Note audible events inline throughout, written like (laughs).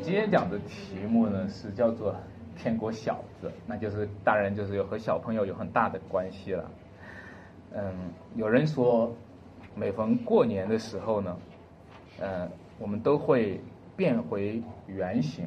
今天讲的题目呢是叫做“天国小子”，那就是当然就是有和小朋友有很大的关系了。嗯，有人说，每逢过年的时候呢，呃，我们都会变回原形。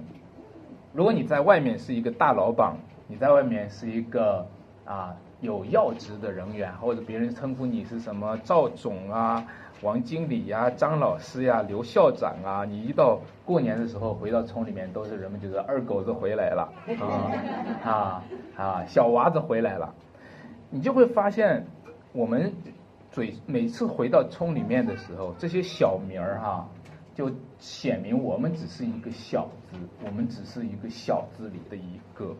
如果你在外面是一个大老板，你在外面是一个啊有要职的人员，或者别人称呼你是什么赵总啊。王经理呀，张老师呀，刘校长啊，你一到过年的时候回到村里面，都是人们觉得二狗子回来了 (laughs) 啊啊啊，小娃子回来了，你就会发现，我们嘴每次回到村里面的时候，这些小名儿哈，就显明我们只是一个小字，我们只是一个小字里的一个。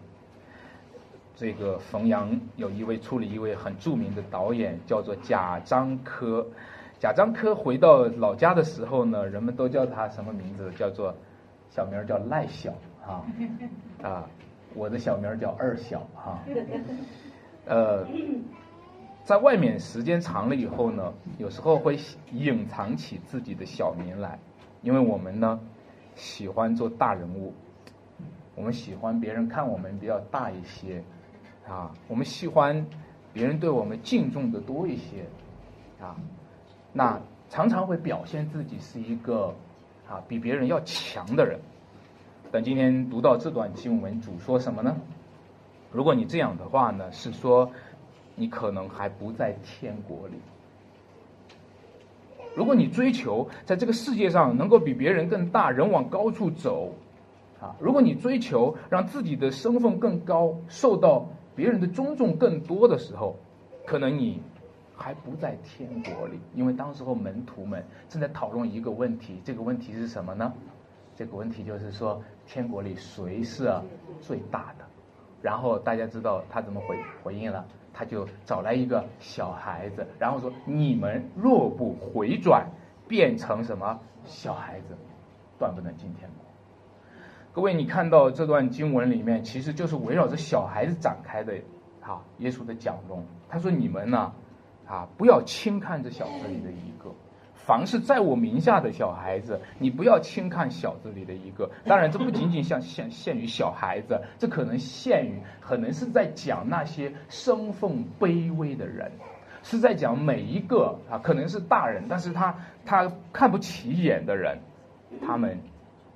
这个冯阳有一位处理一位很著名的导演，叫做贾樟柯。贾樟柯回到老家的时候呢，人们都叫他什么名字？叫做小名叫赖小啊啊，我的小名叫二小哈。呃，在外面时间长了以后呢，有时候会隐藏起自己的小名来，因为我们呢喜欢做大人物，我们喜欢别人看我们比较大一些啊，我们喜欢别人对我们敬重的多一些啊。那常常会表现自己是一个啊比别人要强的人，但今天读到这段经文，主说什么呢？如果你这样的话呢，是说你可能还不在天国里。如果你追求在这个世界上能够比别人更大，人往高处走，啊，如果你追求让自己的身份更高，受到别人的尊重更多的时候，可能你。还不在天国里，因为当时候门徒们正在讨论一个问题，这个问题是什么呢？这个问题就是说，天国里谁是最大的？然后大家知道他怎么回回应了？他就找来一个小孩子，然后说：“你们若不回转，变成什么小孩子，断不能进天国。”各位，你看到这段经文里面，其实就是围绕着小孩子展开的，哈，耶稣的讲论。他说：“你们呢？”！啊不要轻看这小子里的一个，凡是在我名下的小孩子，你不要轻看小子里的一个。当然，这不仅仅像 (laughs) 限限于小孩子，这可能限于，可能是在讲那些身份卑微的人，是在讲每一个啊，可能是大人，但是他他看不起眼的人，他们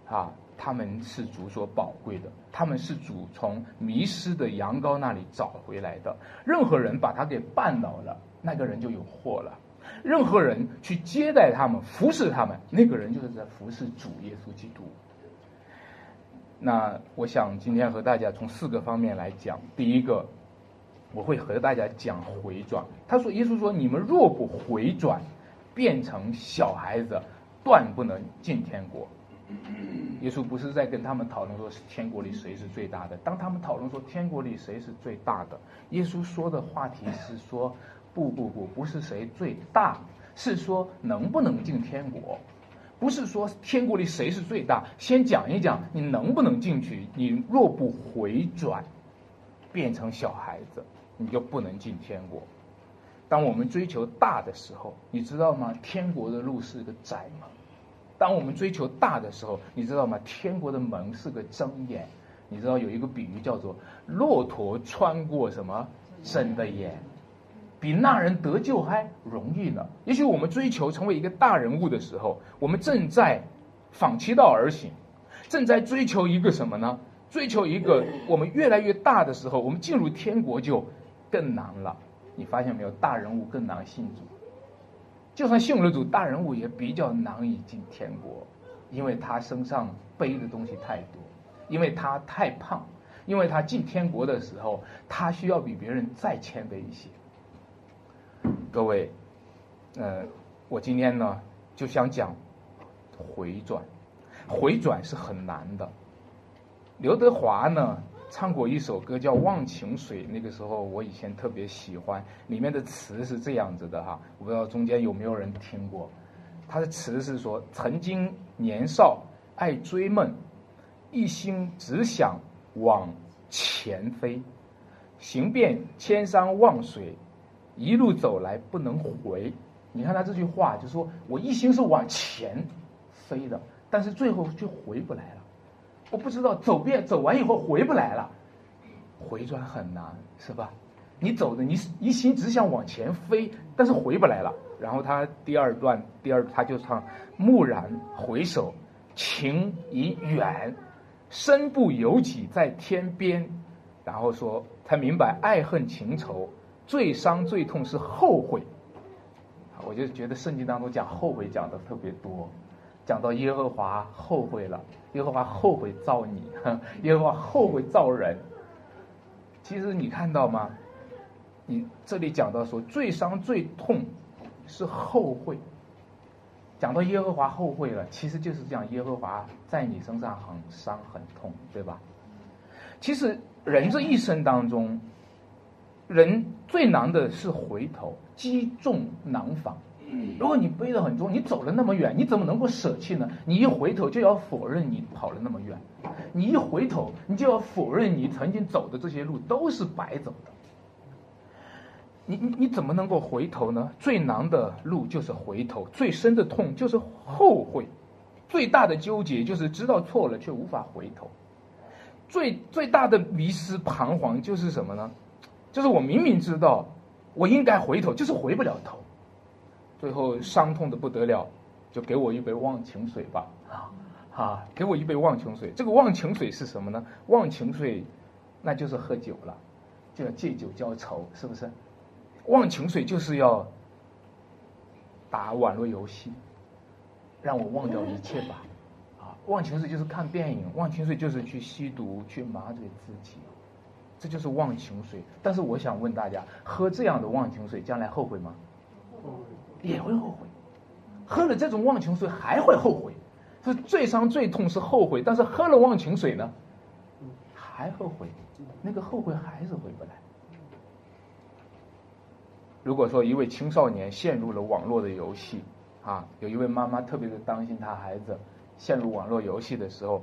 啊，他们是主所宝贵的，他们是主从迷失的羊羔那里找回来的。任何人把他给绊倒了。那个人就有祸了。任何人去接待他们、服侍他们，那个人就是在服侍主耶稣基督。那我想今天和大家从四个方面来讲。第一个，我会和大家讲回转。他说：“耶稣说，你们若不回转，变成小孩子，断不能进天国。”耶稣不是在跟他们讨论说天国里谁是最大的。当他们讨论说天国里谁是最大的，耶稣说的话题是说。不不不，不是谁最大，是说能不能进天国，不是说天国里谁是最大。先讲一讲你能不能进去。你若不回转，变成小孩子，你就不能进天国。当我们追求大的时候，你知道吗？天国的路是个窄门。当我们追求大的时候，你知道吗？天国的门是个睁眼。你知道有一个比喻叫做骆驼穿过什么针的眼。比那人得救还容易呢。也许我们追求成为一个大人物的时候，我们正在反其道而行，正在追求一个什么呢？追求一个我们越来越大的时候，我们进入天国就更难了。你发现没有？大人物更难信主，就算信了主，大人物也比较难以进天国，因为他身上背的东西太多，因为他太胖，因为他进天国的时候，他需要比别人再谦卑一些。各位，呃，我今天呢就想讲回转，回转是很难的。刘德华呢唱过一首歌叫《忘情水》，那个时候我以前特别喜欢，里面的词是这样子的哈，我不知道中间有没有人听过。他的词是说：曾经年少爱追梦，一心只想往前飞，行遍千山万水。一路走来不能回，你看他这句话，就说我一心是往前飞的，但是最后却回不来了。我不知道走遍走完以后回不来了，回转很难，是吧？你走的你一心只想往前飞，但是回不来了。然后他第二段第二他就唱：蓦然回首，情已远，身不由己在天边。然后说才明白爱恨情仇，最伤最痛是后悔。我就觉得圣经当中讲后悔讲的特别多，讲到耶和华后悔了，耶和华后悔造你，(laughs) 耶和华后悔造人。其实你看到吗？你这里讲到说最伤最痛是后悔，讲到耶和华后悔了，其实就是讲耶和华在你身上很伤很痛，对吧？其实人这一生当中，人最难的是回头，积重难返。如果你背得很重，你走了那么远，你怎么能够舍弃呢？你一回头就要否认你跑了那么远，你一回头你就要否认你曾经走的这些路都是白走的。你你你怎么能够回头呢？最难的路就是回头，最深的痛就是后悔，最大的纠结就是知道错了却无法回头，最最大的迷失彷徨就是什么呢？就是我明明知道我应该回头，就是回不了头，最后伤痛的不得了，就给我一杯忘情水吧，啊啊，给我一杯忘情水。这个忘情水是什么呢？忘情水，那就是喝酒了，就要借酒浇愁，是不是？忘情水就是要打网络游戏，让我忘掉一切吧。啊，忘情水就是看电影，忘情水就是去吸毒，去麻醉自己，这就是忘情水。但是我想问大家，喝这样的忘情水，将来后悔吗？也会后悔。喝了这种忘情水还会后悔，是最伤最痛是后悔。但是喝了忘情水呢，还后悔，那个后悔还是回不来。如果说一位青少年陷入了网络的游戏，啊，有一位妈妈特别的担心他孩子陷入网络游戏的时候，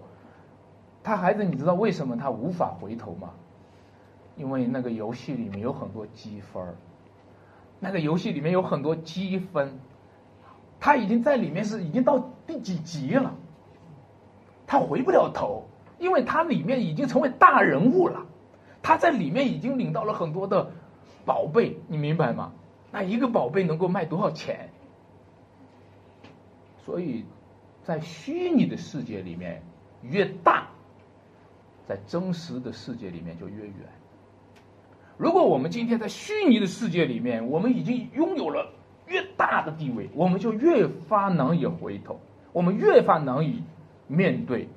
他孩子你知道为什么他无法回头吗？因为那个游戏里面有很多积分儿那个游戏里面有很多积分，他已经在里面是已经到第几级了，他回不了头，因为他里面已经成为大人物了，他在里面已经领到了很多的。宝贝，你明白吗？那一个宝贝能够卖多少钱？所以，在虚拟的世界里面越大，在真实的世界里面就越远。如果我们今天在虚拟的世界里面，我们已经拥有了越大的地位，我们就越发难以回头，我们越发难以面对。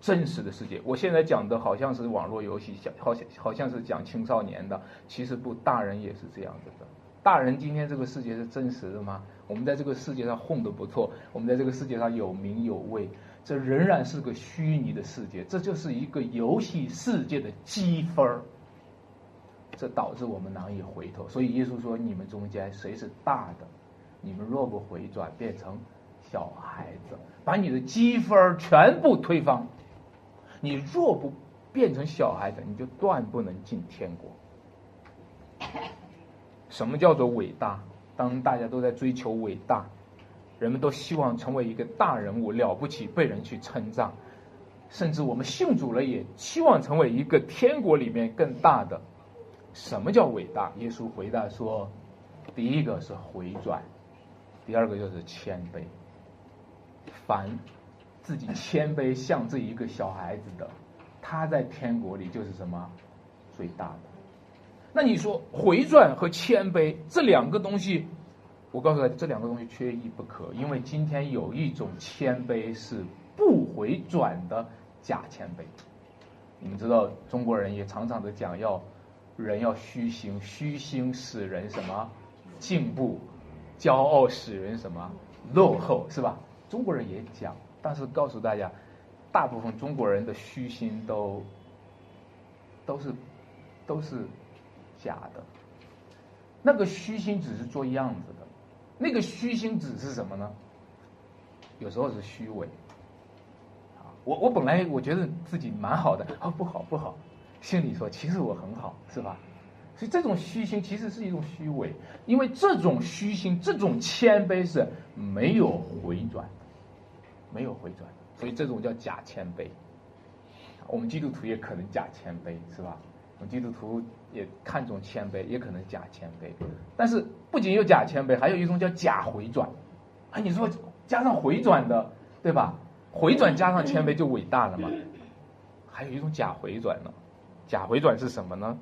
真实的世界，我现在讲的好像是网络游戏，像好像好像是讲青少年的，其实不，大人也是这样子的。大人今天这个世界是真实的吗？我们在这个世界上混得不错，我们在这个世界上有名有位，这仍然是个虚拟的世界，这就是一个游戏世界的积分儿，这导致我们难以回头。所以耶稣说：“你们中间谁是大的？你们若不回转，变成小孩子，把你的积分全部推翻。”你若不变成小孩子，你就断不能进天国。什么叫做伟大？当大家都在追求伟大，人们都希望成为一个大人物，了不起，被人去称赞。甚至我们信主了，也期望成为一个天国里面更大的。什么叫伟大？耶稣回答说：第一个是回转，第二个就是谦卑。凡。自己谦卑像这一个小孩子的，他在天国里就是什么最大的？那你说回转和谦卑这两个东西，我告诉他这两个东西缺一不可，因为今天有一种谦卑是不回转的假谦卑。你们知道中国人也常常的讲要人要虚心，虚心使人什么进步，骄傲使人什么落后，是吧？中国人也讲。但是告诉大家，大部分中国人的虚心都都是都是假的。那个虚心只是做样子的，那个虚心只是什么呢？有时候是虚伪。我我本来我觉得自己蛮好的，啊不好不好，心里说其实我很好，是吧？所以这种虚心其实是一种虚伪，因为这种虚心、这种谦卑是没有回转。没有回转，所以这种叫假谦卑。我们基督徒也可能假谦卑，是吧？我们基督徒也看重谦卑，也可能假谦卑。但是不仅有假谦卑，还有一种叫假回转。啊，你说加上回转的，对吧？回转加上谦卑就伟大了嘛？还有一种假回转呢？假回转是什么呢？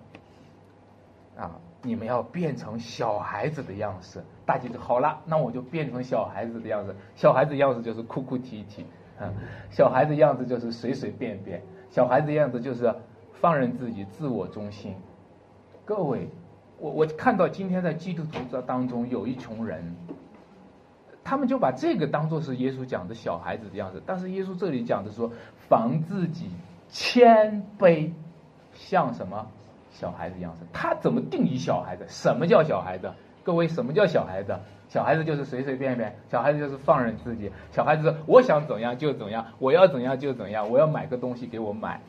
啊，你们要变成小孩子的样式。大姐就好了，那我就变成小孩子的样子。小孩子样子就是哭哭啼啼，啊，小孩子样子就是随随便便。小孩子样子就是放任自己、自我中心。各位，我我看到今天在基督徒这当中有一群人，他们就把这个当做是耶稣讲的小孩子的样子。但是耶稣这里讲的说，防自己谦卑，像什么小孩子一样子？他怎么定义小孩子？什么叫小孩子？各位，什么叫小孩子？小孩子就是随随便便，小孩子就是放任自己，小孩子我想怎样就怎样，我要怎样就怎样，我要买个东西给我买。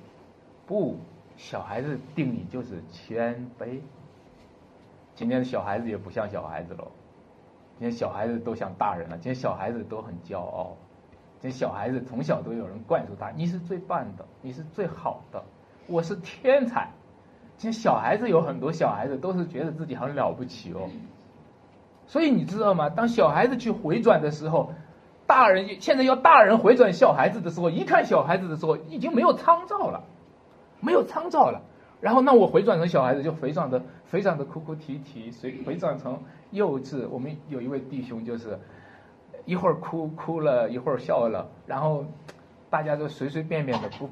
不，小孩子定义就是谦卑。今天的小孩子也不像小孩子了，今天小孩子都像大人了。今天小孩子都很骄傲，今天小孩子从小都有人灌输他：你是最棒的，你是最好的，我是天才。其实小孩子有很多小孩子都是觉得自己很了不起哦。所以你知道吗？当小孩子去回转的时候，大人现在要大人回转小孩子的时候，一看小孩子的时候，已经没有参照了，没有参照了。然后那我回转成小孩子，就回转的非常的哭哭啼啼，随回转成幼稚。我们有一位弟兄，就是一会儿哭哭了，一会儿笑了，然后大家都随随便便的，不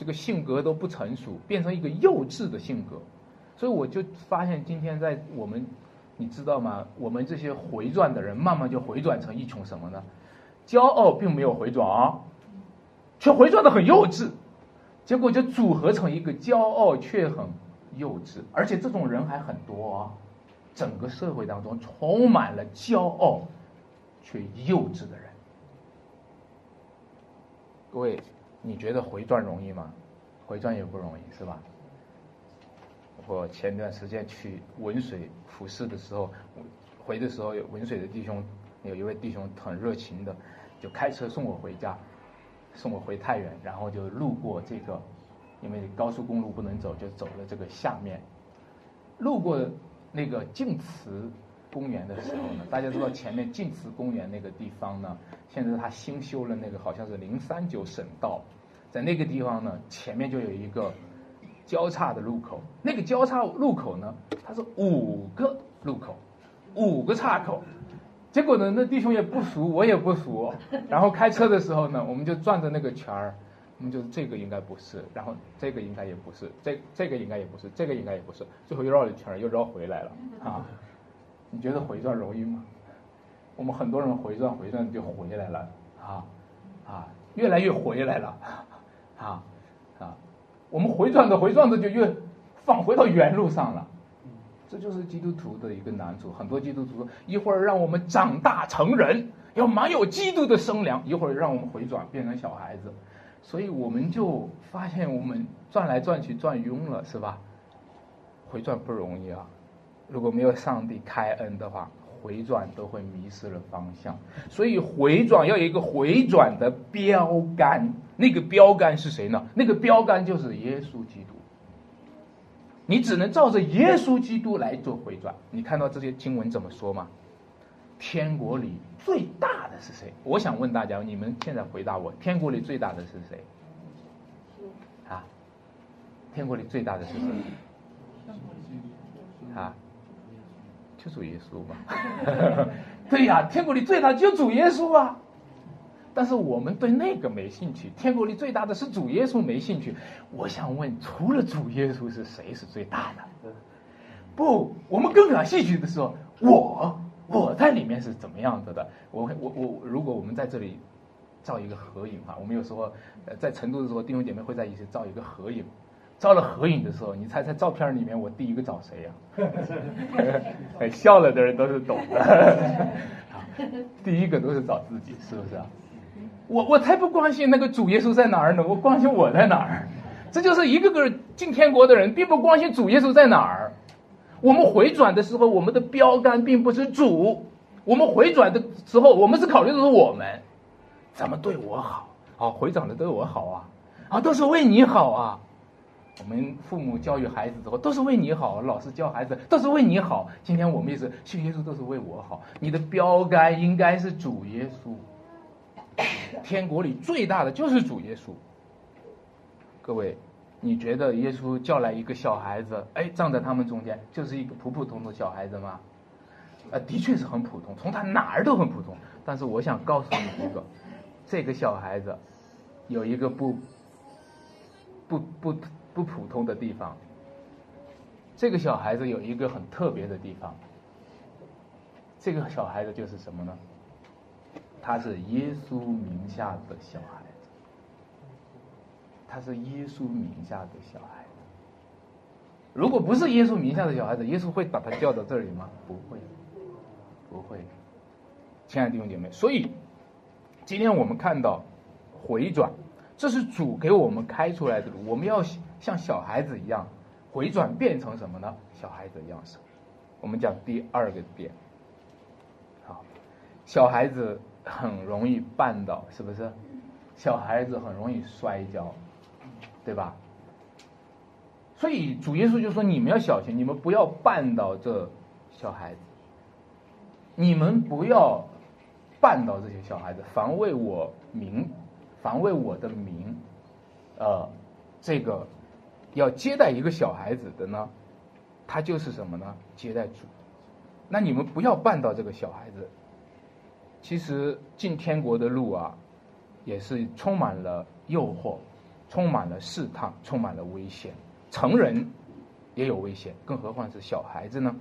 这个性格都不成熟，变成一个幼稚的性格。所以我就发现今天在我们。你知道吗？我们这些回转的人，慢慢就回转成一种什么呢？骄傲并没有回转啊，却回转的很幼稚，结果就组合成一个骄傲却很幼稚，而且这种人还很多啊！整个社会当中充满了骄傲却幼稚的人。各位，你觉得回转容易吗？回转也不容易，是吧？我前段时间去文水服侍的时候，回的时候有文水的弟兄，有一位弟兄很热情的，就开车送我回家，送我回太原，然后就路过这个，因为高速公路不能走，就走了这个下面，路过那个晋祠公园的时候呢，大家知道前面晋祠公园那个地方呢，现在他新修了那个好像是零三九省道，在那个地方呢，前面就有一个。交叉的路口，那个交叉路口呢，它是五个路口，五个岔口。结果呢，那弟兄也不熟，我也不熟。然后开车的时候呢，我们就转着那个圈儿，我们就这个应该不是，然后这个应该也不是，这这个应该也不是，这个应该也不是，最后又绕了一圈又绕回来了啊！你觉得回转容易吗？我们很多人回转回转就回来了啊啊，越来越回来了啊啊。我们回转着回转着就越放回到原路上了，这就是基督徒的一个难处。很多基督徒说，一会儿让我们长大成人，要满有基督的生粮；一会儿让我们回转变成小孩子，所以我们就发现我们转来转去转晕了，是吧？回转不容易啊！如果没有上帝开恩的话，回转都会迷失了方向。所以回转要有一个回转的标杆。那个标杆是谁呢？那个标杆就是耶稣基督。你只能照着耶稣基督来做回转。你看到这些经文怎么说吗？天国里最大的是谁？我想问大家，你们现在回答我：天国里最大的是谁？啊？天国里最大的是谁？啊？就主耶稣吧。(laughs) 对呀，天国里最大就主耶稣啊。但是我们对那个没兴趣，天国里最大的是主耶稣，没兴趣。我想问，除了主耶稣，是谁是最大的？不，我们更感兴趣的是，我我在里面是怎么样子的？我我我，如果我们在这里照一个合影哈，我们有时候在成都的时候，弟兄姐妹会在一起照一个合影。照了合影的时候，你猜猜照片里面我第一个找谁呀？(laughs) 笑了的人都是懂的。(laughs) 第一个都是找自己，是不是啊？我我才不关心那个主耶稣在哪儿呢，我关心我在哪儿。这就是一个个进天国的人，并不关心主耶稣在哪儿。我们回转的时候，我们的标杆并不是主。我们回转的时候，我们是考虑的是我们怎么对我好。啊，回转的对我好啊。啊，都是为你好啊。我们父母教育孩子之后，都是为你好；老师教孩子，都是为你好。今天我们也是信耶稣，都是为我好。你的标杆应该是主耶稣。天国里最大的就是主耶稣。各位，你觉得耶稣叫来一个小孩子，哎，站在他们中间，就是一个普普通通小孩子吗？呃，的确是很普通，从他哪儿都很普通。但是我想告诉你一个，这个小孩子有一个不不不。不普通的地方，这个小孩子有一个很特别的地方。这个小孩子就是什么呢？他是耶稣名下的小孩子，他是耶稣名下的小孩子。如果不是耶稣名下的小孩子，耶稣会把他叫到这里吗？不会，不会。亲爱的弟兄姐妹，所以今天我们看到回转，这是主给我们开出来的路，我们要。像小孩子一样回转变成什么呢？小孩子样式。我们讲第二个点，好，小孩子很容易绊倒，是不是？小孩子很容易摔跤，对吧？所以主耶稣就说：“你们要小心，你们不要绊倒这小孩子，你们不要绊倒这些小孩子，防卫我名，防卫我的名，呃，这个。”要接待一个小孩子的呢，他就是什么呢？接待主。那你们不要绊到这个小孩子。其实进天国的路啊，也是充满了诱惑，充满了试探，充满了危险。成人也有危险，更何况是小孩子呢？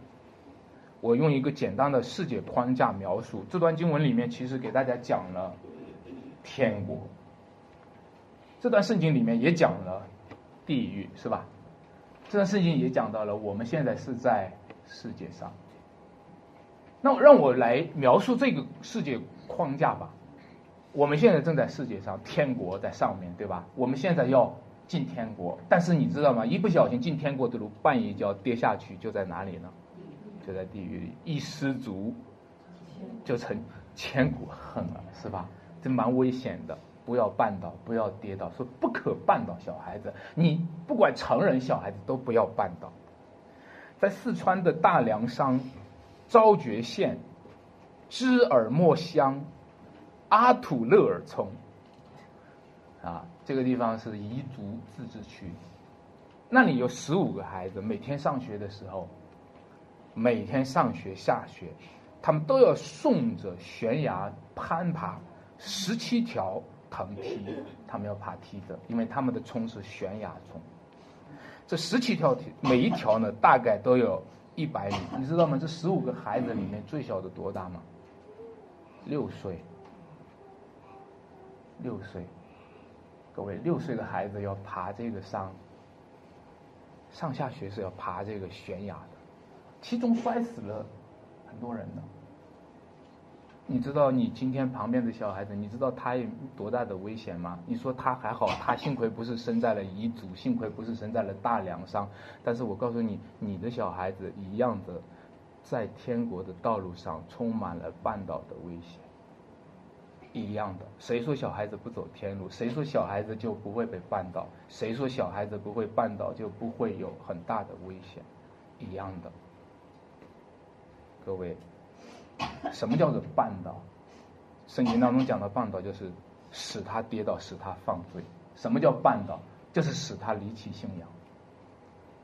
我用一个简单的世界框架描述这段经文里面，其实给大家讲了天国。这段圣经里面也讲了。地狱是吧？这段圣经也讲到了，我们现在是在世界上。那让我来描述这个世界框架吧。我们现在正在世界上，天国在上面对吧？我们现在要进天国，但是你知道吗？一不小心进天国的路，绊一跤跌下去，就在哪里呢？就在地狱里，一失足就成千古恨了，是吧？这蛮危险的。不要绊倒，不要跌倒，说不可绊倒小孩子。你不管成人小孩子都不要绊倒。在四川的大凉山昭觉县知尔莫乡阿土勒尔村，啊，这个地方是彝族自治区，那里有十五个孩子，每天上学的时候，每天上学下学，他们都要顺着悬崖攀爬十七条。藤梯，他们要爬梯子，因为他们的村是悬崖村。这十七条梯，每一条呢大概都有一百米，你知道吗？这十五个孩子里面最小的多大吗？六岁。六岁，各位，六岁的孩子要爬这个山，上下学是要爬这个悬崖的，其中摔死了很多人呢。你知道你今天旁边的小孩子，你知道他有多大的危险吗？你说他还好，他幸亏不是生在了彝族，幸亏不是生在了大凉山。但是我告诉你，你的小孩子一样的，在天国的道路上充满了绊倒的危险。一样的，谁说小孩子不走天路？谁说小孩子就不会被绊倒？谁说小孩子不会绊倒就不会有很大的危险？一样的，各位。什么叫做绊倒？圣经当中讲的绊倒，就是使他跌倒，使他犯罪。什么叫绊倒？就是使他离弃信仰。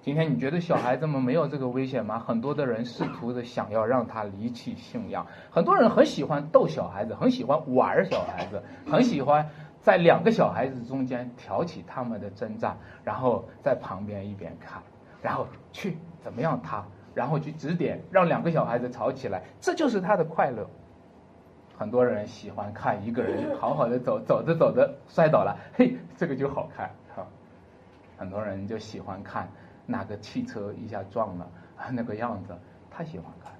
今天你觉得小孩子们没有这个危险吗？很多的人试图的想要让他离弃信仰。很多人很喜欢逗小孩子，很喜欢玩小孩子，很喜欢在两个小孩子中间挑起他们的征战，然后在旁边一边看，然后去怎么样他。然后去指点，让两个小孩子吵起来，这就是他的快乐。很多人喜欢看一个人好好的走，走着走着摔倒了，嘿，这个就好看哈。很多人就喜欢看哪个汽车一下撞了啊，那个样子，他喜欢看。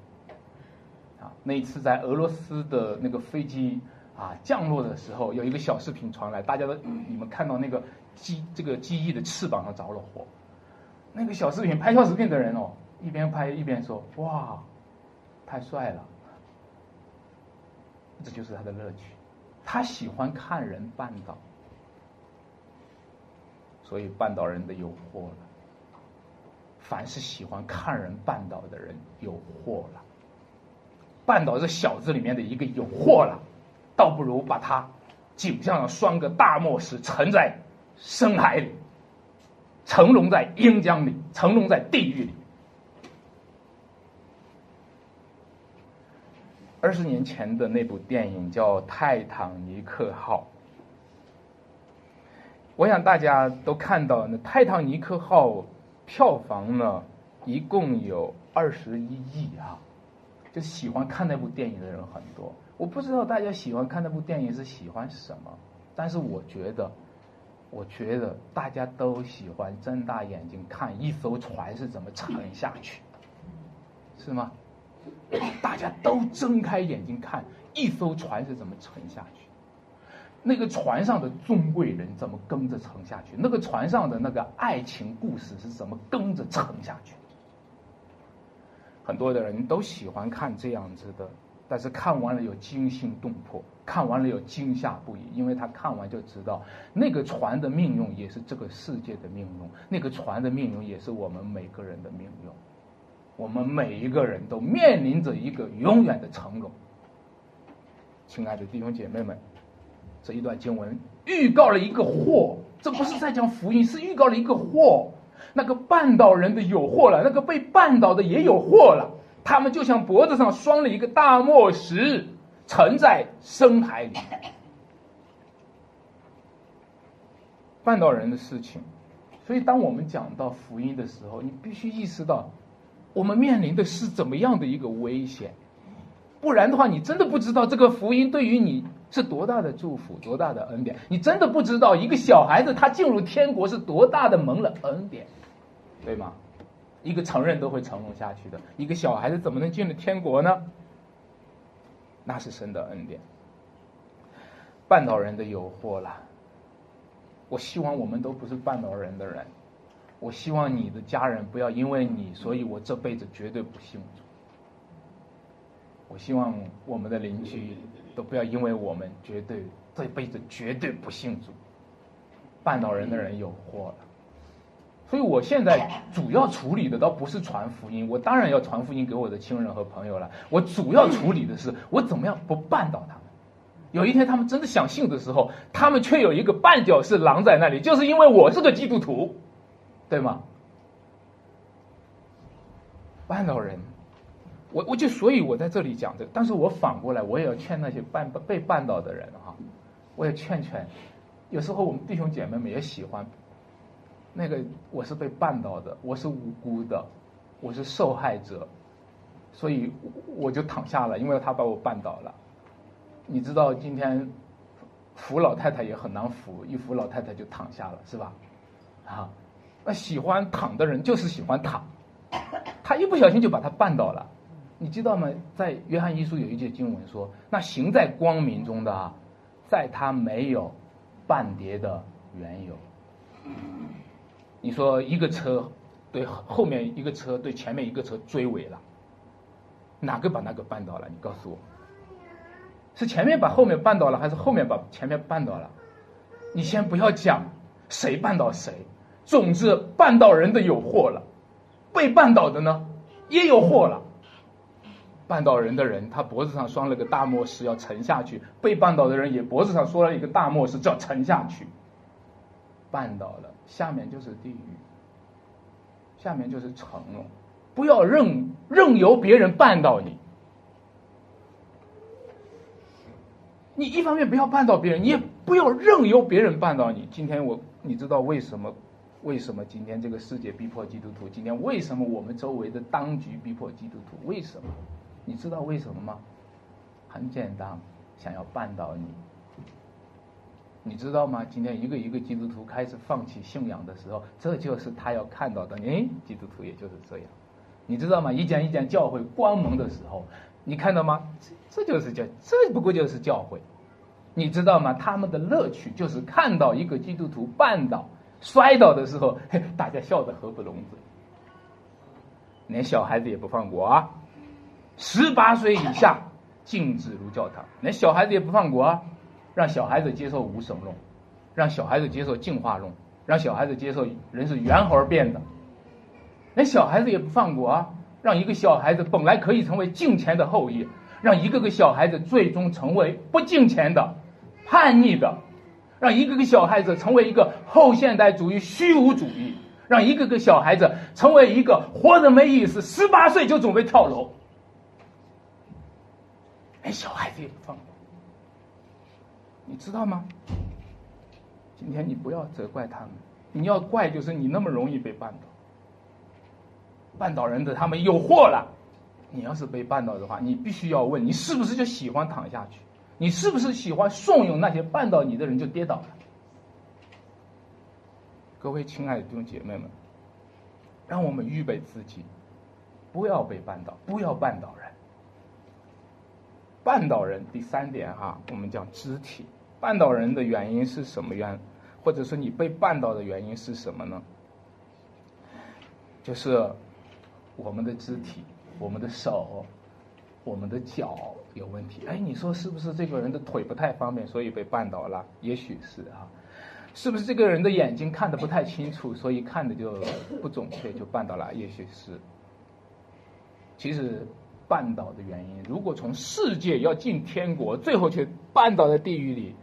啊，那一次在俄罗斯的那个飞机啊降落的时候，有一个小视频传来，大家都你们看到那个机这个机翼的翅膀上着了火，那个小视频拍小视频的人哦。一边拍一边说：“哇，太帅了！”这就是他的乐趣，他喜欢看人绊倒。所以绊倒人的有祸了。凡是喜欢看人绊倒的人，有祸了。绊倒这小子里面的一个有祸了，倒不如把他颈上拴个大磨石，沉在深海里，沉龙在阴江里，沉龙在地狱里。二十年前的那部电影叫《泰坦尼克号》，我想大家都看到，那《泰坦尼克号》票房呢，一共有二十一亿啊。就喜欢看那部电影的人很多，我不知道大家喜欢看那部电影是喜欢什么，但是我觉得，我觉得大家都喜欢睁大眼睛看一艘船是怎么沉下去，是吗？(coughs) 大家都睁开眼睛看一艘船是怎么沉下去，那个船上的尊贵人怎么跟着沉下去，那个船上的那个爱情故事是怎么跟着沉下去。很多的人都喜欢看这样子的，但是看完了有惊心动魄，看完了有惊吓不已，因为他看完就知道，那个船的命运也是这个世界的命运，那个船的命运也是我们每个人的命运，我们每一个人都面临着一个永远的沉沦。亲爱的弟兄姐妹们，这一段经文预告了一个祸，这不是在讲福音，是预告了一个祸。那个绊倒人的有祸了，那个被绊倒的也有祸了。他们就像脖子上拴了一个大磨石，沉在深海里。(laughs) 绊倒人的事情，所以当我们讲到福音的时候，你必须意识到，我们面临的是怎么样的一个危险。不然的话，你真的不知道这个福音对于你是多大的祝福，多大的恩典。你真的不知道一个小孩子他进入天国是多大的蒙了恩典。对吗？一个成人都会沉沦下去的，一个小孩子怎么能进入天国呢？那是神的恩典。绊倒人的诱惑了。我希望我们都不是绊倒人的人。我希望你的家人不要因为你，所以我这辈子绝对不信主。我希望我们的邻居都不要因为我们绝对这辈子绝对不信主。绊倒人的人有祸了。所以我现在主要处理的倒不是传福音，我当然要传福音给我的亲人和朋友了。我主要处理的是我怎么样不绊倒他们。有一天他们真的想信的时候，他们却有一个绊脚是狼在那里，就是因为我是个基督徒，对吗？绊倒人，我我就所以我在这里讲这个，但是我反过来我也要劝那些绊被绊倒的人哈，我也劝劝，有时候我们弟兄姐妹们也喜欢。那个我是被绊倒的，我是无辜的，我是受害者，所以我就躺下了，因为他把我绊倒了。你知道今天扶老太太也很难扶，一扶老太太就躺下了，是吧？啊，那喜欢躺的人就是喜欢躺，他一不小心就把他绊倒了。你知道吗？在约翰一书有一节经文说：“那行在光明中的啊，在他没有半跌的缘由。”你说一个车对后面一个车对前面一个车追尾了，哪个把哪个绊倒了？你告诉我，是前面把后面绊倒了，还是后面把前面绊倒了？你先不要讲谁绊倒谁，总之绊倒人的有祸了，被绊倒的呢也有祸了。绊倒人的人，他脖子上拴了个大磨石要沉下去；被绊倒的人也脖子上拴了一个大磨石叫沉下去。绊倒了。下面就是地狱，下面就是承诺，不要任任由别人绊倒你。你一方面不要绊倒别人，你也不要任由别人绊倒你。今天我，你知道为什么？为什么今天这个世界逼迫基督徒？今天为什么我们周围的当局逼迫基督徒？为什么？你知道为什么吗？很简单，想要绊倒你。你知道吗？今天一个一个基督徒开始放弃信仰的时候，这就是他要看到的。哎，基督徒也就是这样，你知道吗？一间一间教会关门的时候，你看到吗？这这就是教，这不过就是教会。你知道吗？他们的乐趣就是看到一个基督徒绊倒、摔倒的时候，嘿，(laughs) 大家笑得合不拢嘴，连小孩子也不放过啊！十八岁以下禁止入教堂，连小孩子也不放过啊！让小孩子接受无神论，让小孩子接受进化论，让小孩子接受人是猿猴变的，连小孩子也不放过啊！让一个小孩子本来可以成为敬虔的后裔，让一个个小孩子最终成为不敬虔的、叛逆的，让一个个小孩子成为一个后现代主义虚无主义，让一个个小孩子成为一个活得没意思、十八岁就准备跳楼，连小孩子也不放过，你知道吗？今天你不要责怪他们，你要怪就是你那么容易被绊倒。绊倒人的他们有祸了。你要是被绊倒的话，你必须要问：你是不是就喜欢躺下去？你是不是喜欢怂恿那些绊倒你的人就跌倒了？各位亲爱的弟兄姐妹们，让我们预备自己，不要被绊倒，不要绊倒人。绊倒人第三点哈，我们讲肢体。绊倒人的原因是什么原？或者说你被绊倒的原因是什么呢？就是我们的肢体、我们的手、我们的脚有问题。哎，你说是不是这个人的腿不太方便，所以被绊倒了？也许是啊。是不是这个人的眼睛看的不太清楚，所以看的就不准确，就绊倒了？也许是。其实。绊倒的原因，如果从世界要进天国，最后却绊倒在地狱里，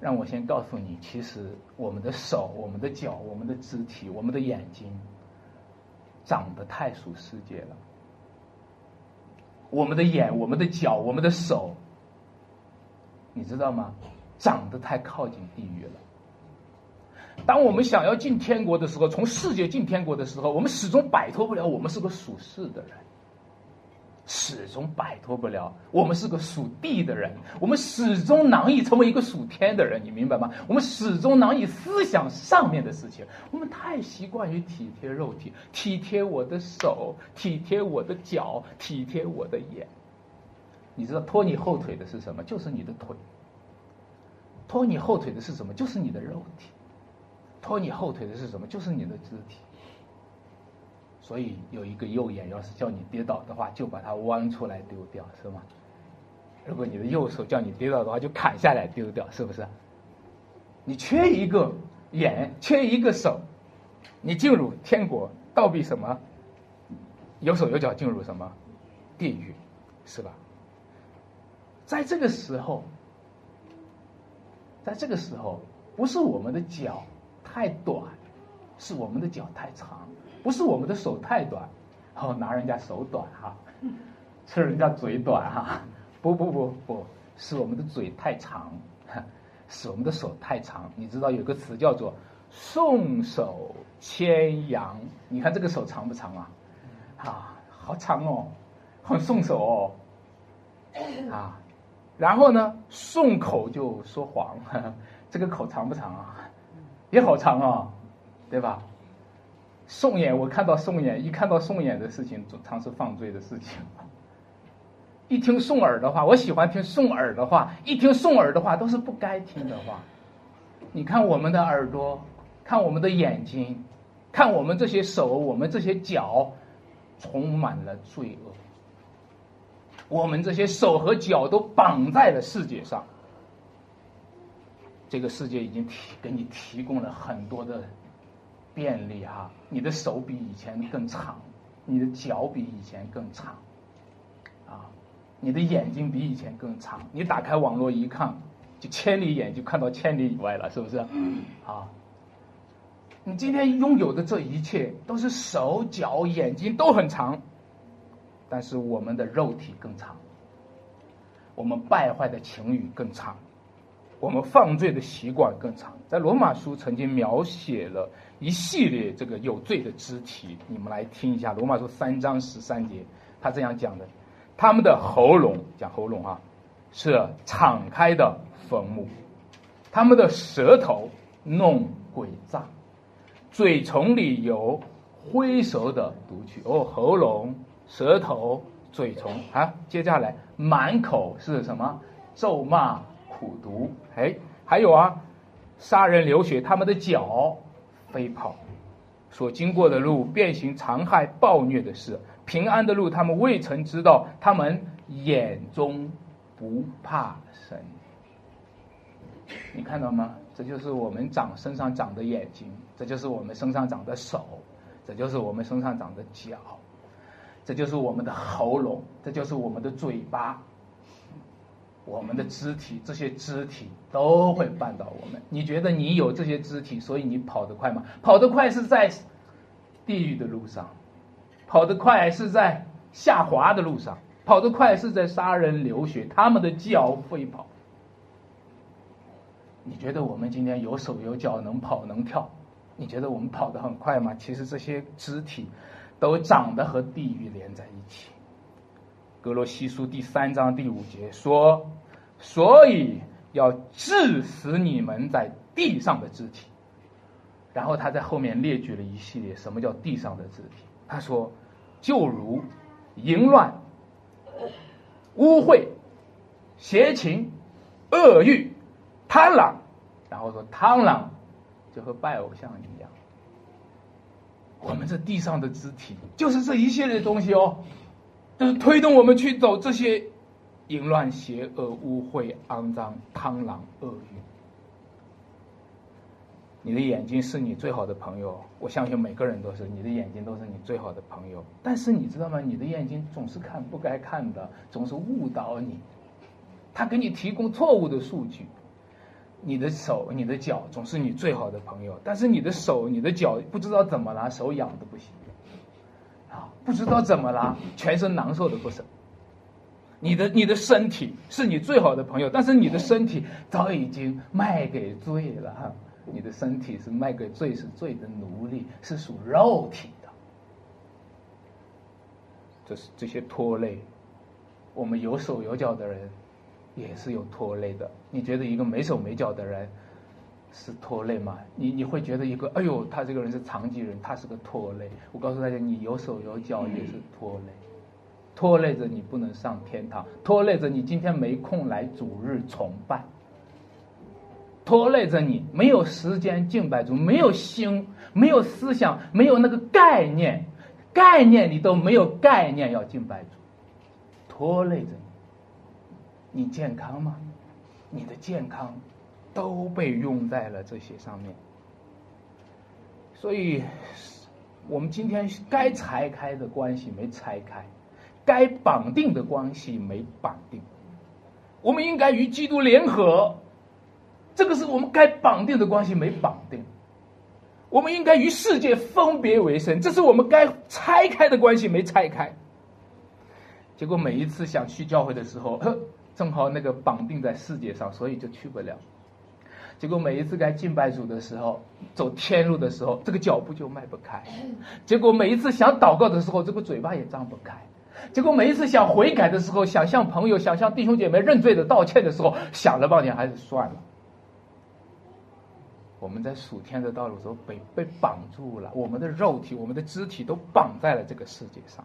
让我先告诉你，其实我们的手、我们的脚、我们的肢体、我们的眼睛，长得太属世界了。我们的眼、我们的脚、我们的手，你知道吗？长得太靠近地狱了。当我们想要进天国的时候，从世界进天国的时候，我们始终摆脱不了，我们是个属世的人。始终摆脱不了，我们是个属地的人，我们始终难以成为一个属天的人，你明白吗？我们始终难以思想上面的事情，我们太习惯于体贴肉体，体贴我的手，体贴我的脚，体贴我的眼。你知道拖你后腿的是什么？就是你的腿。拖你后腿的是什么？就是你的肉体。拖你后腿的是什么？就是你的肢体。所以有一个右眼，要是叫你跌倒的话，就把它弯出来丢掉，是吗？如果你的右手叫你跌倒的话，就砍下来丢掉，是不是？你缺一个眼，缺一个手，你进入天国，倒比什么？有手有脚进入什么？地狱，是吧？在这个时候，在这个时候，不是我们的脚太短，是我们的脚太长。不是我们的手太短，(laughs) 哦拿人家手短哈，(laughs) 吃人家嘴短哈，(laughs) 不不不不是我们的嘴太长，是我们的手太长。你知道有个词叫做“送手牵羊”，你看这个手长不长啊？啊，好长哦，很送手哦，(coughs) 啊，然后呢，送口就说谎，这个口长不长啊？也好长啊，对吧？送眼，我看到送眼，一看到送眼的事情，就常是犯罪的事情。(laughs) 一听送耳的话，我喜欢听送耳的话，一听送耳的话，都是不该听的话。你看我们的耳朵，看我们的眼睛，看我们这些手，我们这些脚，充满了罪恶。我们这些手和脚都绑在了世界上。这个世界已经提给你提供了很多的。便利哈，你的手比以前更长，你的脚比以前更长，啊，你的眼睛比以前更长。你打开网络一看，就千里眼就看到千里以外了，是不是？啊，你今天拥有的这一切都是手脚眼睛都很长，但是我们的肉体更长，我们败坏的情欲更长。我们犯罪的习惯更长，在罗马书曾经描写了一系列这个有罪的肢体，你们来听一下。罗马书三章十三节，他这样讲的：他们的喉咙讲喉咙啊，是敞开的坟墓；他们的舌头弄诡诈，嘴唇里有灰蛇的毒气。哦，喉咙、舌头、嘴唇啊，接下来满口是什么？咒骂。苦毒，哎，还有啊，杀人流血，他们的脚飞跑，所经过的路，变形残害暴虐的事，平安的路，他们未曾知道，他们眼中不怕神。你看到吗？这就是我们长身上长的眼睛，这就是我们身上长的手，这就是我们身上长的脚，这就是我们的喉咙，这就是我们的嘴巴，我们的肢体，这些肢体都会绊倒我们。你觉得你有这些肢体，所以你跑得快吗？跑得快是在地狱的路上，跑得快是在下滑的路上，跑得快是在杀人流血，他们的脚会跑。你觉得我们今天有手有脚能跑能跳？你觉得我们跑得很快吗？其实这些肢体都长得和地狱连在一起。格罗西书第三章第五节说：“所以要致死你们在地上的肢体。”然后他在后面列举了一系列什么叫地上的肢体。他说：“就如淫乱、污秽、邪情、恶欲。”贪婪，然后说贪婪就和拜偶像一样。我们这地上的肢体就是这一系列东西哦，就是推动我们去走这些淫乱、邪恶、污秽、肮脏、贪婪、恶欲。你的眼睛是你最好的朋友，我相信每个人都是，你的眼睛都是你最好的朋友。但是你知道吗？你的眼睛总是看不该看的，总是误导你，他给你提供错误的数据。你的手、你的脚总是你最好的朋友，但是你的手、你的脚不知道怎么了，手痒的不行，不知道怎么了，全身难受的不行。你的、你的身体是你最好的朋友，但是你的身体早已经卖给罪了，哈，你的身体是卖给罪，是罪的奴隶，是属肉体的。这是这些拖累我们有手有脚的人。也是有拖累的。你觉得一个没手没脚的人是拖累吗？你你会觉得一个，哎呦，他这个人是残疾人，他是个拖累。我告诉大家，你有手有脚也是拖累，拖累着你不能上天堂，拖累着你今天没空来主日崇拜，拖累着你没有时间敬拜主，没有心，没有思想，没有那个概念，概念你都没有概念要敬拜主，拖累着你。你健康吗？你的健康都被用在了这些上面，所以，我们今天该拆开的关系没拆开，该绑定的关系没绑定。我们应该与基督联合，这个是我们该绑定的关系没绑定。我们应该与世界分别为生，这是我们该拆开的关系没拆开。结果每一次想去教会的时候，呵。正好那个绑定在世界上，所以就去不了。结果每一次该敬拜主的时候，走天路的时候，这个脚步就迈不开。结果每一次想祷告的时候，这个嘴巴也张不开。结果每一次想悔改的时候，想向朋友、想向弟兄姐妹认罪的道歉的时候，想了半天还是算了。我们在数天的道路时候被被绑住了，我们的肉体、我们的肢体都绑在了这个世界上。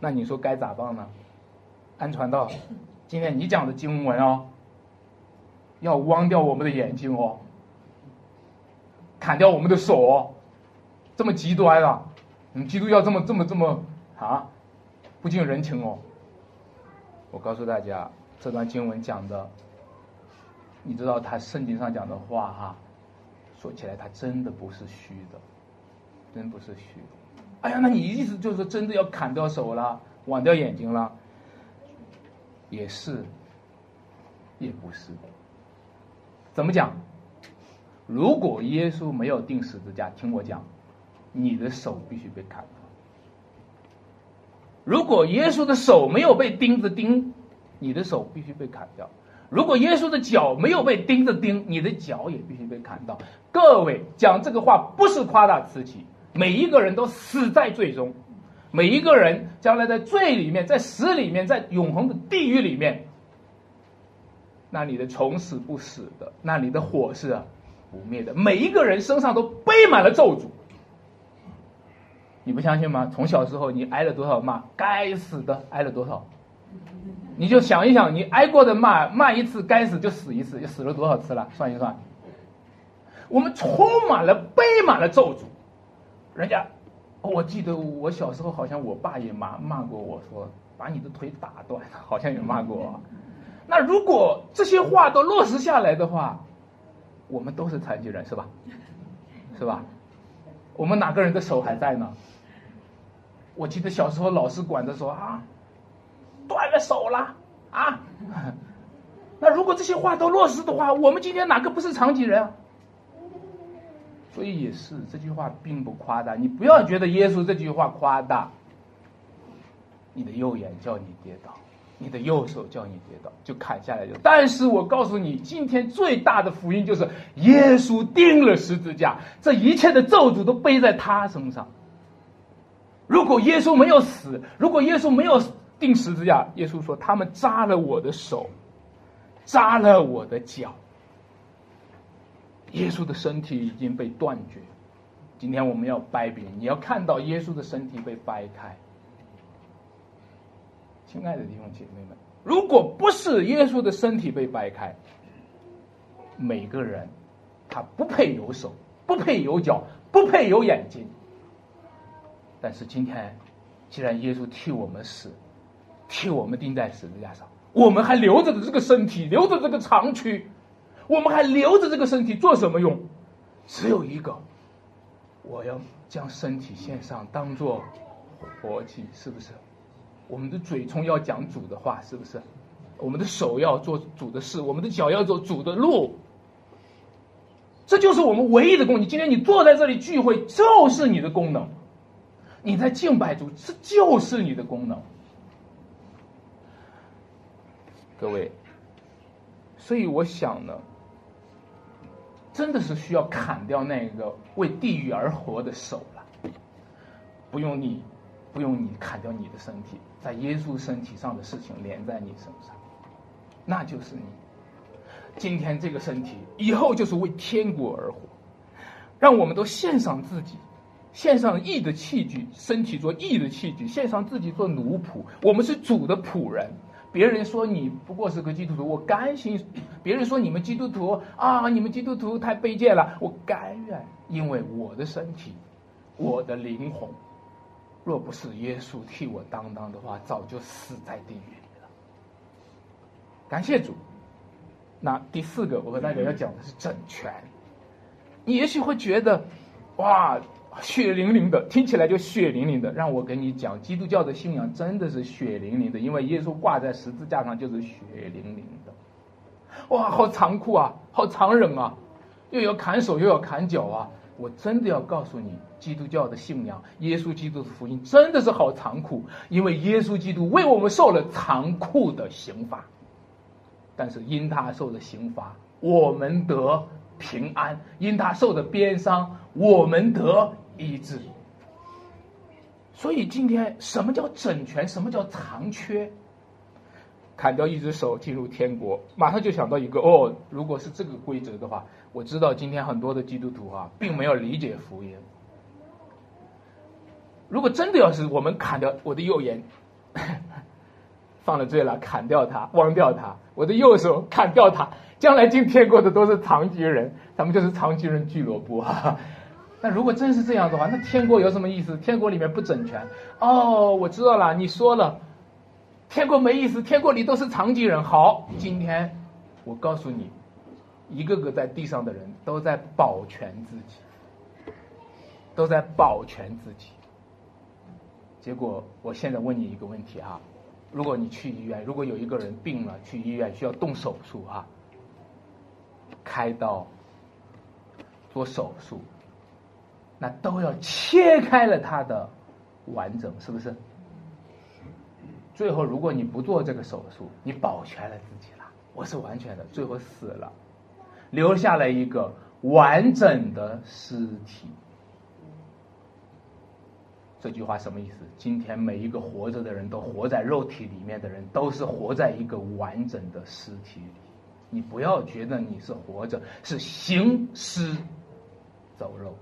那你说该咋办呢？安传道。今天你讲的经文哦，要弯掉我们的眼睛哦，砍掉我们的手哦，这么极端啊！你们基督教这么这么这么啊，不近人情哦。我告诉大家，这段经文讲的，你知道他圣经上讲的话哈，说起来他真的不是虚的，真不是虚。哎呀，那你意思就是真的要砍掉手了，剜掉眼睛了？也是，也不是。怎么讲？如果耶稣没有钉十字架，听我讲，你的手必须被砍掉。如果耶稣的手没有被钉子钉，你的手必须被砍掉。如果耶稣的脚没有被钉子钉，你的脚也必须被砍掉。各位讲这个话不是夸大词起，每一个人都死在最终。每一个人将来在罪里面，在死里面，在永恒的地狱里面，那里的从死不死的，那里的火是不灭的。每一个人身上都背满了咒诅，你不相信吗？从小时候你挨了多少骂？该死的，挨了多少？你就想一想，你挨过的骂，骂一次该死就死一次，死了多少次了？算一算，我们充满了背满了咒诅，人家。我记得我小时候好像我爸也骂骂过我说把你的腿打断，好像也骂过我。那如果这些话都落实下来的话，我们都是残疾人，是吧？(laughs) 是吧？我们哪个人的手还在呢？我记得小时候老师管着说啊，断了手了啊。(laughs) 那如果这些话都落实的话，我们今天哪个不是残疾人啊？所以也是这句话并不夸大，你不要觉得耶稣这句话夸大。你的右眼叫你跌倒，你的右手叫你跌倒，就砍下来就。但是我告诉你，今天最大的福音就是耶稣钉了十字架，这一切的咒诅都背在他身上。如果耶稣没有死，如果耶稣没有钉十字架，耶稣说他们扎了我的手，扎了我的脚。耶稣的身体已经被断绝。今天我们要掰饼，你要看到耶稣的身体被掰开。亲爱的弟兄姐妹们，如果不是耶稣的身体被掰开，每个人他不配有手，不配有脚，不配有眼睛。但是今天，既然耶稣替我们死，替我们钉在十字架上，我们还留着的这个身体，留着这个长躯，我们还留着这个身体做什么用？只有一个，我要将身体献上，当做活祭，是不是？我们的嘴唇要讲主的话，是不是？我们的手要做主的事，我们的脚要走主的路。这就是我们唯一的功能。今天你坐在这里聚会，就是你的功能。你在敬拜主，这就是你的功能。各位，所以我想呢，真的是需要砍掉那个为地狱而活的手了。不用你。不用你砍掉你的身体，在耶稣身体上的事情连在你身上，那就是你。今天这个身体，以后就是为天国而活。让我们都献上自己，献上义的器具，身体做义的器具，献上自己做奴仆。我们是主的仆人。别人说你不过是个基督徒，我甘心；别人说你们基督徒啊，你们基督徒太卑贱了，我甘愿，因为我的身体，我的灵魂。若不是耶稣替我担当的话，早就死在地狱里了。感谢主。那第四个，我和大家要讲的是整全。你也许会觉得，哇，血淋淋的，听起来就血淋淋的。让我跟你讲，基督教的信仰真的是血淋淋的，因为耶稣挂在十字架上就是血淋淋的。哇，好残酷啊，好残忍啊，又要砍手又要砍脚啊。我真的要告诉你，基督教的信仰，耶稣基督的福音真的是好残酷，因为耶稣基督为我们受了残酷的刑罚，但是因他受的刑罚，我们得平安；因他受的鞭伤，我们得医治。所以今天，什么叫整全？什么叫残缺？砍掉一只手进入天国，马上就想到一个哦，如果是这个规则的话。我知道今天很多的基督徒啊，并没有理解福音。如果真的要是我们砍掉我的右眼，(laughs) 犯了罪了，砍掉它，忘掉它；我的右手砍掉它，将来进天国的都是残疾人，咱们就是残疾人俱乐部啊。(laughs) 那如果真是这样的话，那天国有什么意思？天国里面不整全哦。我知道了，你说了，天国没意思，天国里都是残疾人。好，今天我告诉你。一个个在地上的人都在保全自己，都在保全自己。结果，我现在问你一个问题哈：如果你去医院，如果有一个人病了，去医院需要动手术哈，开刀、做手术，那都要切开了他的完整，是不是？最后，如果你不做这个手术，你保全了自己了，我是完全的，最后死了。留下了一个完整的尸体。这句话什么意思？今天每一个活着的人都活在肉体里面的人，都是活在一个完整的尸体里。你不要觉得你是活着，是行尸走肉。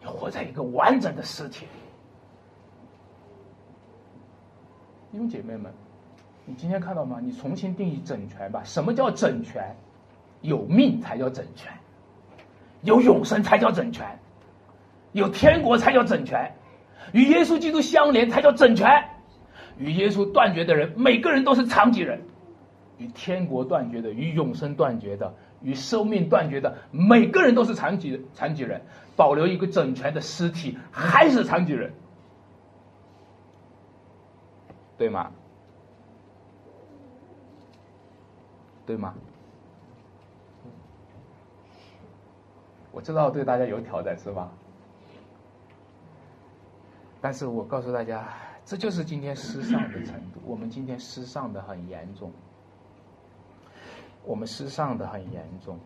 你活在一个完整的尸体。弟兄姐妹们，你今天看到吗？你重新定义整全吧。什么叫整全？有命才叫整全，有永生才叫整全，有天国才叫整全，与耶稣基督相连才叫整全。与耶稣断绝的人，每个人都是残疾人；与天国断绝的，与永生断绝的，与生命断绝的每个人都是残疾残疾人，保留一个整全的尸体还是残疾人，对吗？对吗？我知道对大家有挑战是吧？但是我告诉大家，这就是今天失丧的程度。我们今天失丧的很严重，我们失丧的很严重。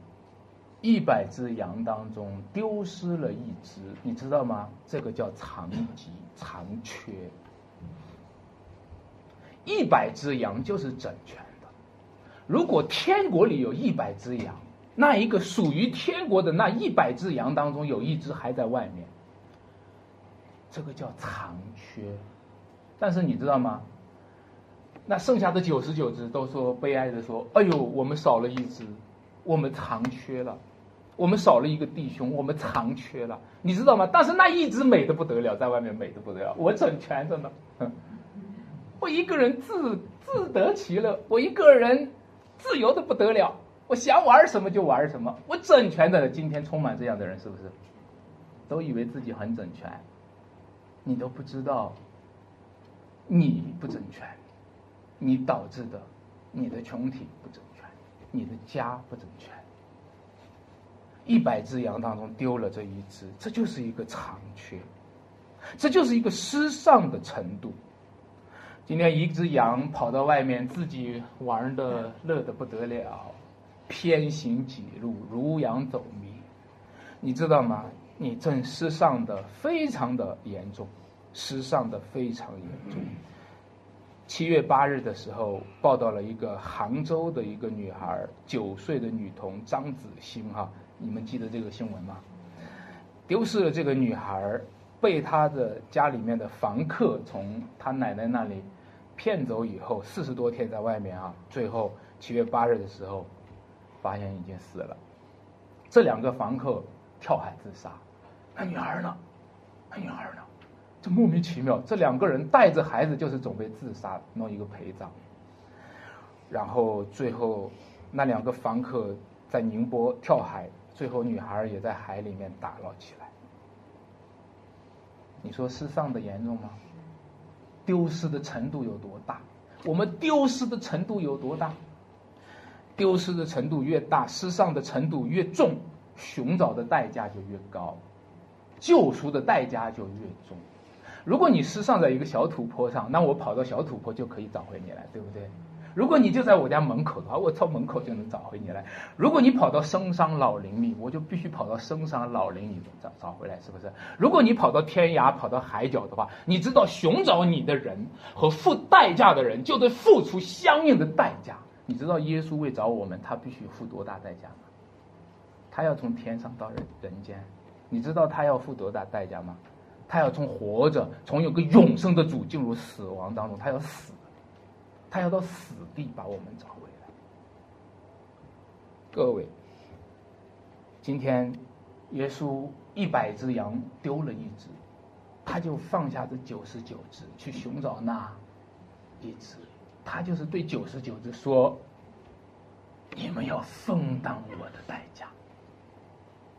一百只羊当中丢失了一只，你知道吗？这个叫残疾、残缺。一百只羊就是整全的。如果天国里有一百只羊，那一个属于天国的那一百只羊当中有一只还在外面，这个叫残缺。但是你知道吗？那剩下的九十九只都说悲哀的说：“哎呦，我们少了一只，我们残缺了，我们少了一个弟兄，我们残缺了。”你知道吗？但是那一只美的不得了，在外面美的不得了，我整全着呢。我一个人自自得其乐，我一个人。自由的不得了，我想玩什么就玩什么，我整全的。今天充满这样的人，是不是？都以为自己很整全，你都不知道，你不整全，你导致的，你的群体不整全，你的家不整全。一百只羊当中丢了这一只，这就是一个残缺，这就是一个失丧的程度。今天一只羊跑到外面，自己玩的乐得不得了，偏行己路，如羊走迷，你知道吗？你正失丧的非常的严重，失丧的非常严重。七月八日的时候，报道了一个杭州的一个女孩，九岁的女童张子欣哈，你们记得这个新闻吗？丢失了这个女孩，被她的家里面的房客从她奶奶那里。骗走以后，四十多天在外面啊，最后七月八日的时候，发现已经死了。这两个房客跳海自杀，那女孩呢？那女孩呢？这莫名其妙，这两个人带着孩子就是准备自杀，弄一个陪葬。然后最后那两个房客在宁波跳海，最后女孩也在海里面打捞起来。你说失丧的严重吗？丢失的程度有多大？我们丢失的程度有多大？丢失的程度越大，失丧的程度越重，寻找的代价就越高，救赎的代价就越重。如果你失丧在一个小土坡上，那我跑到小土坡就可以找回你来，对不对？如果你就在我家门口的话，我从门口就能找回你来。如果你跑到深山老林里，我就必须跑到深山老林里找找回来，是不是？如果你跑到天涯、跑到海角的话，你知道寻找你的人和付代价的人就得付出相应的代价。你知道耶稣为找我们，他必须付多大代价吗？他要从天上到人人间，你知道他要付多大代价吗？他要从活着，从有个永生的主进入死亡当中，他要死。他要到死地把我们找回来。各位，今天耶稣一百只羊丢了一只，他就放下这九十九只去寻找那一只，他就是对九十九只说：“你们要分担我的代价。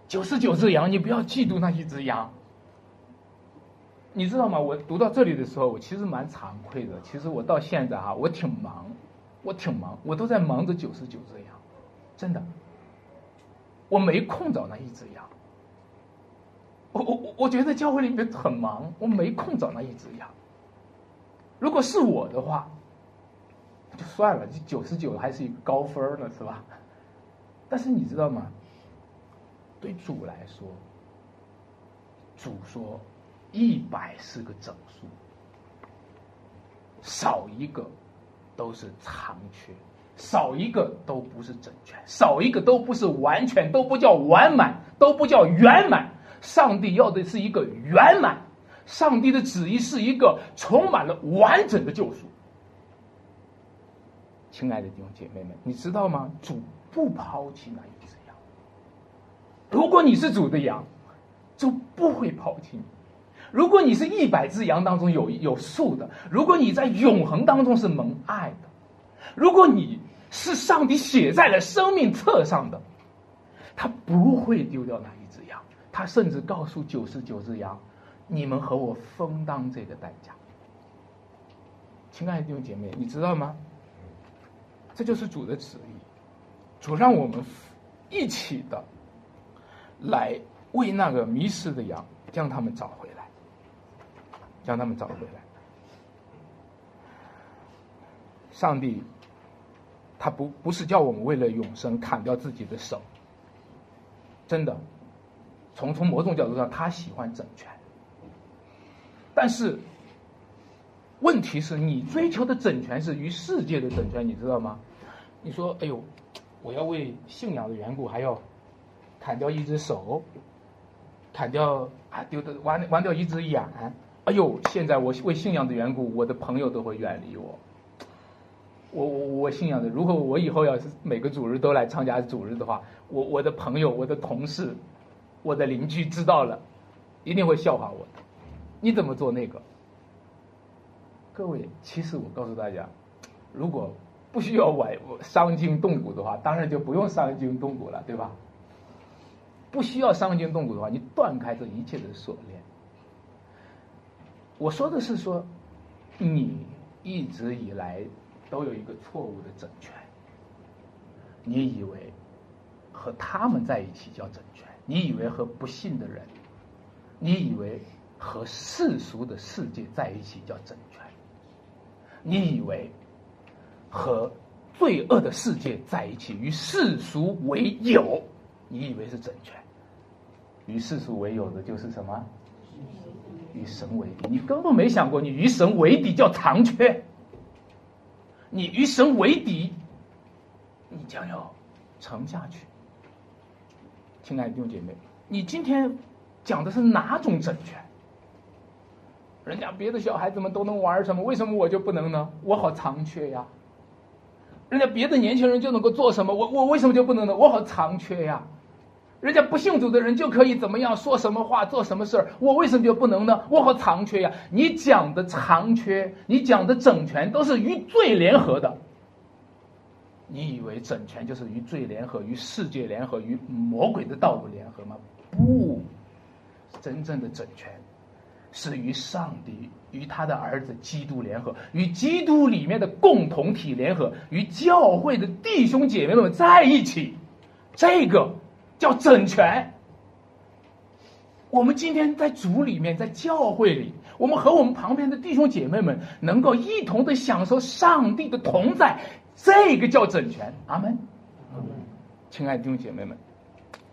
九十九只羊，你不要嫉妒那一只羊。”你知道吗？我读到这里的时候，我其实蛮惭愧的。其实我到现在哈，我挺忙，我挺忙，我都在忙着九十九只羊，真的，我没空找那一只羊。我我我觉得教会里面很忙，我没空找那一只羊。如果是我的话，就算了，这九十九还是一个高分呢，是吧？但是你知道吗？对主来说，主说。一百是个整数，少一个都是残缺，少一个都不是整全，少一个都不是完全，都不叫完满，都不叫圆满。上帝要的是一个圆满，上帝的旨意是一个充满了完整的救赎。亲爱的弟兄姐妹们，你知道吗？主不抛弃那一只羊。如果你是主的羊，主不会抛弃你。如果你是一百只羊当中有有数的，如果你在永恒当中是蒙爱的，如果你是上帝写在了生命册上的，他不会丢掉那一只羊，他甚至告诉九十九只羊：“你们和我分担这个代价。”亲爱的弟兄姐妹，你知道吗？这就是主的旨意，主让我们一起的来为那个迷失的羊将他们找回来，将他们找回来。上帝，他不不是叫我们为了永生砍掉自己的手，真的，从从某种角度上，他喜欢整全，但是。问题是你追求的整全是与世界的整全，你知道吗？你说，哎呦，我要为信仰的缘故，还要砍掉一只手，砍掉啊，丢的完完掉一只眼，哎呦，现在我为信仰的缘故，我的朋友都会远离我。我我我信仰的，如果我以后要是每个主日都来参加主日的话，我我的朋友、我的同事、我的邻居知道了，一定会笑话我的。你怎么做那个？各位，其实我告诉大家，如果不需要我伤筋动骨的话，当然就不用伤筋动骨了，对吧？不需要伤筋动骨的话，你断开这一切的锁链。我说的是说，你一直以来都有一个错误的整全，你以为和他们在一起叫整全，你以为和不幸的人，你以为和世俗的世界在一起叫整全。你以为和罪恶的世界在一起，与世俗为友，你以为是整全；与世俗为友的就是什么？与神为敌。你根本没想过，你与神为敌叫残缺。你与神为敌，你将要沉下去。亲爱的弟兄姐妹，你今天讲的是哪种整全？人家别的小孩子们都能玩什么，为什么我就不能呢？我好残缺呀！人家别的年轻人就能够做什么，我我为什么就不能呢？我好残缺呀！人家不信主的人就可以怎么样说什么话做什么事儿，我为什么就不能呢？我好残缺呀！你讲的残缺，你讲的整全，都是与罪联合的。你以为整全就是与罪联合、与世界联合、与魔鬼的道路联合吗？不，真正的整全。是与上帝、与他的儿子基督联合，与基督里面的共同体联合，与教会的弟兄姐妹们在一起，这个叫整全。我们今天在主里面，在教会里，我们和我们旁边的弟兄姐妹们能够一同的享受上帝的同在，这个叫整全。阿门。亲爱的弟兄姐妹们，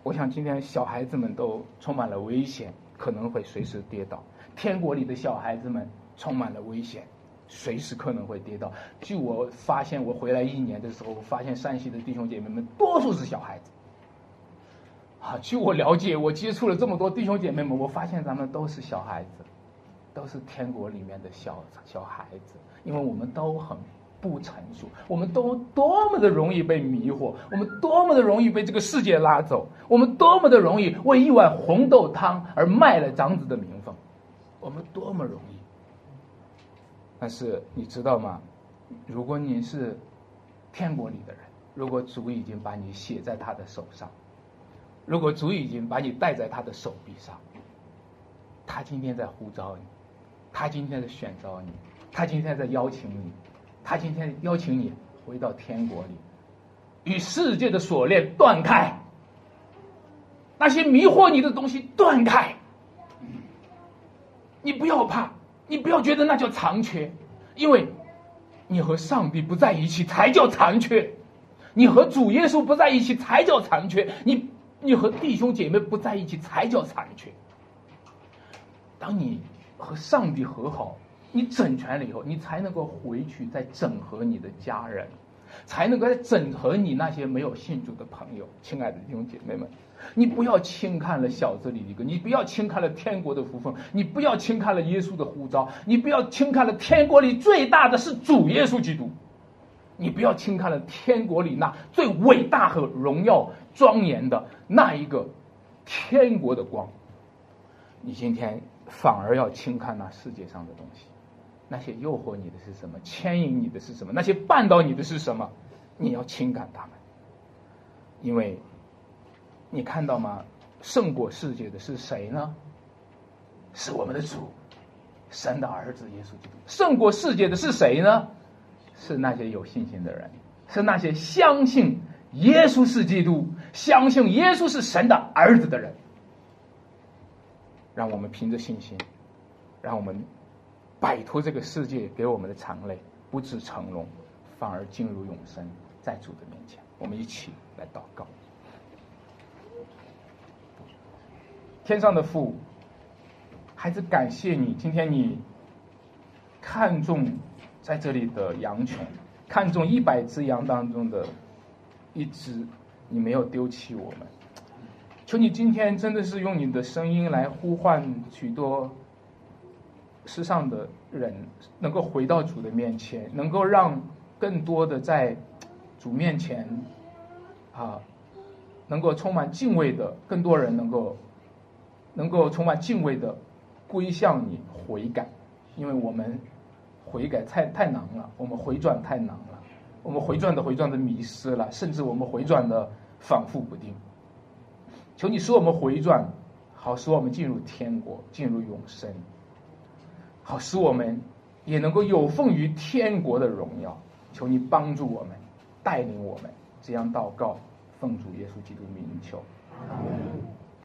我想今天小孩子们都充满了危险，可能会随时跌倒。天国里的小孩子们充满了危险，随时可能会跌倒。据我发现，我回来一年的时候，我发现山西的弟兄姐妹们多数是小孩子。啊，据我了解，我接触了这么多弟兄姐妹们，我发现咱们都是小孩子，都是天国里面的小小孩子，因为我们都很不成熟，我们都多么的容易被迷惑，我们多么的容易被这个世界拉走，我们多么的容易为一碗红豆汤而卖了长子的名分。我们多么容易，但是你知道吗？如果你是天国里的人，如果主已经把你写在他的手上，如果主已经把你戴在他的手臂上，他今天在呼召你，他今天在选召你，他今天在邀请你，他今天邀请你回到天国里，与世界的锁链断开，那些迷惑你的东西断开。你不要怕，你不要觉得那叫残缺，因为，你和上帝不在一起才叫残缺，你和主耶稣不在一起才叫残缺，你你和弟兄姐妹不在一起才叫残缺。当你和上帝和好，你整全了以后，你才能够回去再整合你的家人，才能够再整合你那些没有信主的朋友。亲爱的弟兄姐妹们。你不要轻看了小子里的歌，你不要轻看了天国的福分，你不要轻看了耶稣的呼召，你不要轻看了天国里最大的是主耶稣基督，你不要轻看了天国里那最伟大和荣耀庄严的那一个天国的光，你今天反而要轻看那世界上的东西，那些诱惑你的是什么？牵引你的是什么？那些绊倒你的是什么？你要轻看他们，因为。你看到吗？胜过世界的是谁呢？是我们的主，神的儿子耶稣基督。胜过世界的是谁呢？是那些有信心的人，是那些相信耶稣是基督、相信耶稣是神的儿子的人。让我们凭着信心，让我们摆脱这个世界给我们的残累，不至成龙，反而进入永生，在主的面前，我们一起来祷告。天上的父，孩子感谢你，今天你看中在这里的羊群，看中一百只羊当中的一直，你没有丢弃我们。求你今天真的是用你的声音来呼唤许多世上的人，能够回到主的面前，能够让更多的在主面前啊，能够充满敬畏的更多人能够。能够充满敬畏的归向你悔改，因为我们悔改太太难了，我们回转太难了，我们回转的回转的迷失了，甚至我们回转的反复不定。求你使我们回转，好使我们进入天国，进入永生，好使我们也能够有奉于天国的荣耀。求你帮助我们，带领我们，这样祷告，奉主耶稣基督名求。